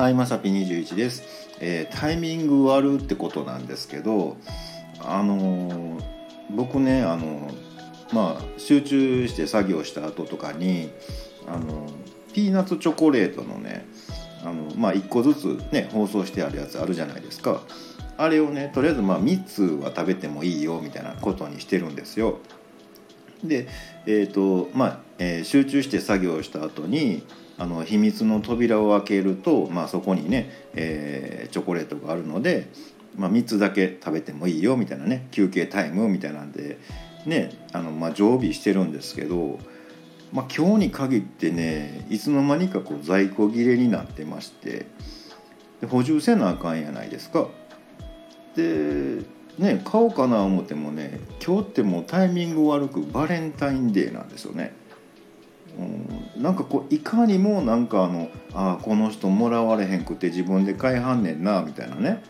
はいまさぴ21です、えー、タイミング悪ってことなんですけどあのー、僕ねあのー、まあ集中して作業した後とかにあのピーナッツチョコレートのねあのまあ1個ずつね包装してあるやつあるじゃないですか。あれをねとりあえずまあ3つは食べてもいいよみたいなことにしてるんですよ。でえっ、とまあ、え集中して作業した後にあの秘密の扉を開けると、まあ、そこにね、えー、チョコレートがあるので、まあ、3つだけ食べてもいいよみたいなね休憩タイムみたいなんでねあの、まあ、常備してるんですけど、まあ、今日に限ってねいつの間にかこう在庫切れになってまして補充せなあかんやないですか。でね買おうかな思ってもね今日ってもうタイミング悪くバレンタインデーなんですよね。うん、なんかこういかにもなんかあのあこの人もらわれへんくて自分で買いはんねんなみたいなね。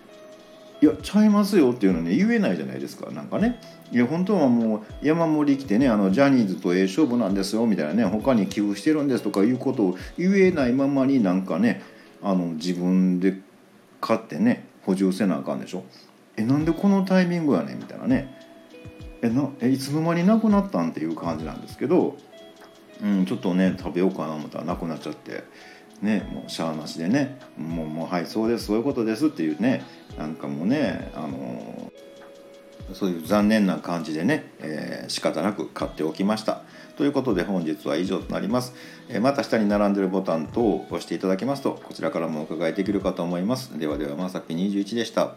いやちゃいますよっていうのね言えないじゃないですかなんかね。いや本当はもう山盛り来てねあのジャニーズとええ勝負なんですよみたいなね他に寄付してるんですとかいうことを言えないままになんかねあの自分で買ってね補充せなあかんでしょ。えなんでこのタイミングやねん？みたいなねえなえいつの間になくなったん？っていう感じなんですけどうん、ちょっとね食べようかな思ったらなくなっちゃってねもうしゃあなしでねもうもうはいそうですそういうことですっていうねなんかもうねあのそういう残念な感じでね、えー、仕方なく買っておきました。ということで本日は以上となります。えまた下に並んでるボタン等を押していただけますとこちらからもお伺いできるかと思います。ではではまさき21でした。